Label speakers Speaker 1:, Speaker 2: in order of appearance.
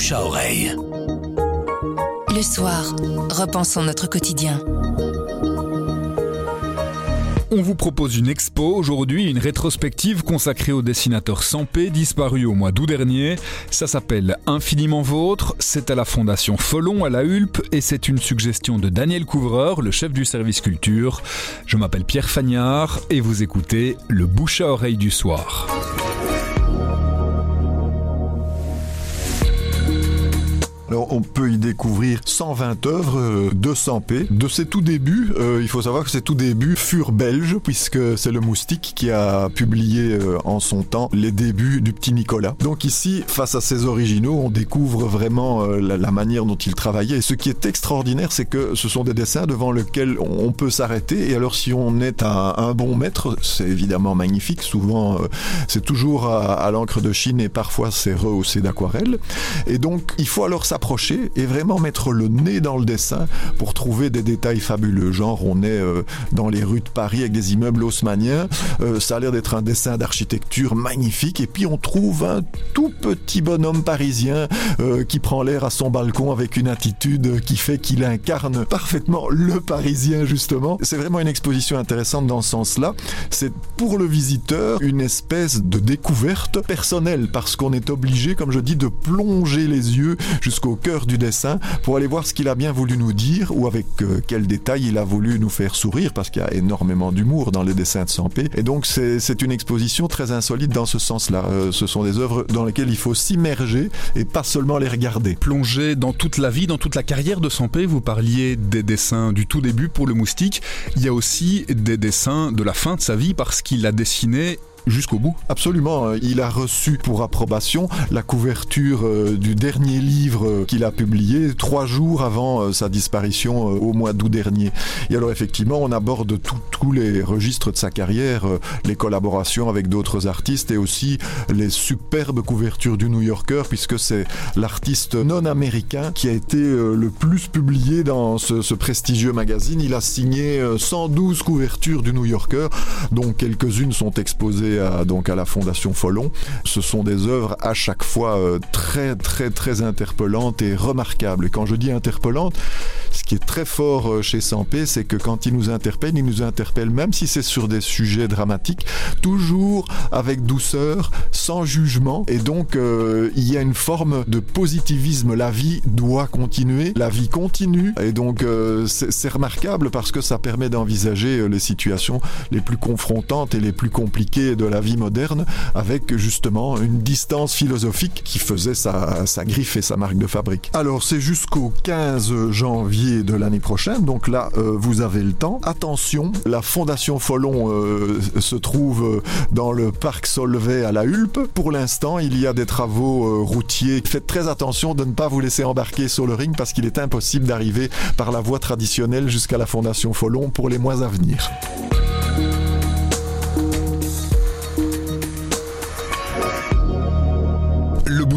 Speaker 1: bouche à oreille.
Speaker 2: Le soir, repensons notre quotidien.
Speaker 3: On vous propose une expo aujourd'hui, une rétrospective consacrée au dessinateur Sampé, disparu au mois d'août dernier. Ça s'appelle Infiniment Vôtre, c'est à la Fondation Folon à la Hulpe et c'est une suggestion de Daniel Couvreur, le chef du service culture. Je m'appelle Pierre Fagnard et vous écoutez Le bouche à oreille du soir.
Speaker 4: On peut y découvrir 120 œuvres euh, de Sampé. De ses tout débuts, euh, il faut savoir que ses tout débuts furent belges, puisque c'est le Moustique qui a publié euh, en son temps les débuts du petit Nicolas. Donc ici, face à ses originaux, on découvre vraiment la, manière dont il travaillait. Et ce qui est extraordinaire, c'est que ce sont des dessins devant lesquels on peut s'arrêter. Et alors, si on est un, un bon maître, c'est évidemment magnifique. Souvent, c'est toujours à, à l'encre de Chine et parfois c'est rehaussé d'aquarelle. Et donc, il faut alors s'approcher et vraiment mettre le nez dans le dessin pour trouver des détails fabuleux. Genre, on est euh, dans les rues de Paris avec des immeubles haussmanniens. Euh, ça a l'air d'être un dessin d'architecture magnifique. Et puis, on trouve un tout petit bonhomme parisien euh, qui prend l'air à son balcon avec une attitude qui fait qu'il incarne parfaitement le parisien, justement. C'est vraiment une exposition intéressante dans ce sens-là. C'est pour le visiteur une espèce de découverte personnelle parce qu'on est obligé, comme je dis, de plonger les yeux jusqu'au au du dessin pour aller voir ce qu'il a bien voulu nous dire ou avec euh, quel détail il a voulu nous faire sourire parce qu'il y a énormément d'humour dans les dessins de Sampé. Et donc c'est une exposition très insolite dans ce sens-là. Euh, ce sont des œuvres dans lesquelles il faut s'immerger et pas seulement les regarder.
Speaker 3: Plonger dans toute la vie, dans toute la carrière de Sampé, vous parliez des dessins du tout début pour le moustique. Il y a aussi des dessins de la fin de sa vie parce qu'il a dessiné jusqu'au bout.
Speaker 4: Absolument. Euh, il a reçu pour approbation la couverture euh, du dernier livre euh, qu'il a publié trois jours avant sa disparition au mois d'août dernier. Et alors effectivement, on aborde tous les registres de sa carrière, les collaborations avec d'autres artistes et aussi les superbes couvertures du New Yorker, puisque c'est l'artiste non américain qui a été le plus publié dans ce, prestigieux magazine. Il a signé 112 couvertures du New Yorker, dont quelques-unes sont exposées à, donc à la Fondation Folon. Ce sont des œuvres à chaque fois euh, très très très interpellantes et remarquables. Et quand je dis interpellantes, qui est très fort euh, chez Sampé, c'est que quand il nous interpelle, il nous interpelle même si c'est sur des sujets dramatiques, toujours avec douceur, sans jugement. Et donc euh, il y a une forme de positivisme. La vie doit continuer, la vie continue. Et donc euh, c'est remarquable parce que ça permet d'envisager euh, les situations les plus confrontantes et les plus compliquées de la vie moderne avec justement une distance philosophique qui faisait sa, sa griffe et sa marque de fabrique. Alors c'est jusqu'au 15 janvier de l'année prochaine, donc là euh, vous avez le temps. Attention, la Fondation Folon euh, se trouve euh, dans le parc Solvay à la Hulpe. Pour l'instant, il y a des travaux routiers. Faites très attention de ne pas vous laisser embarquer sur le ring parce qu'il est impossible d'arriver par la voie traditionnelle jusqu'à la Fondation Folon pour les mois à venir.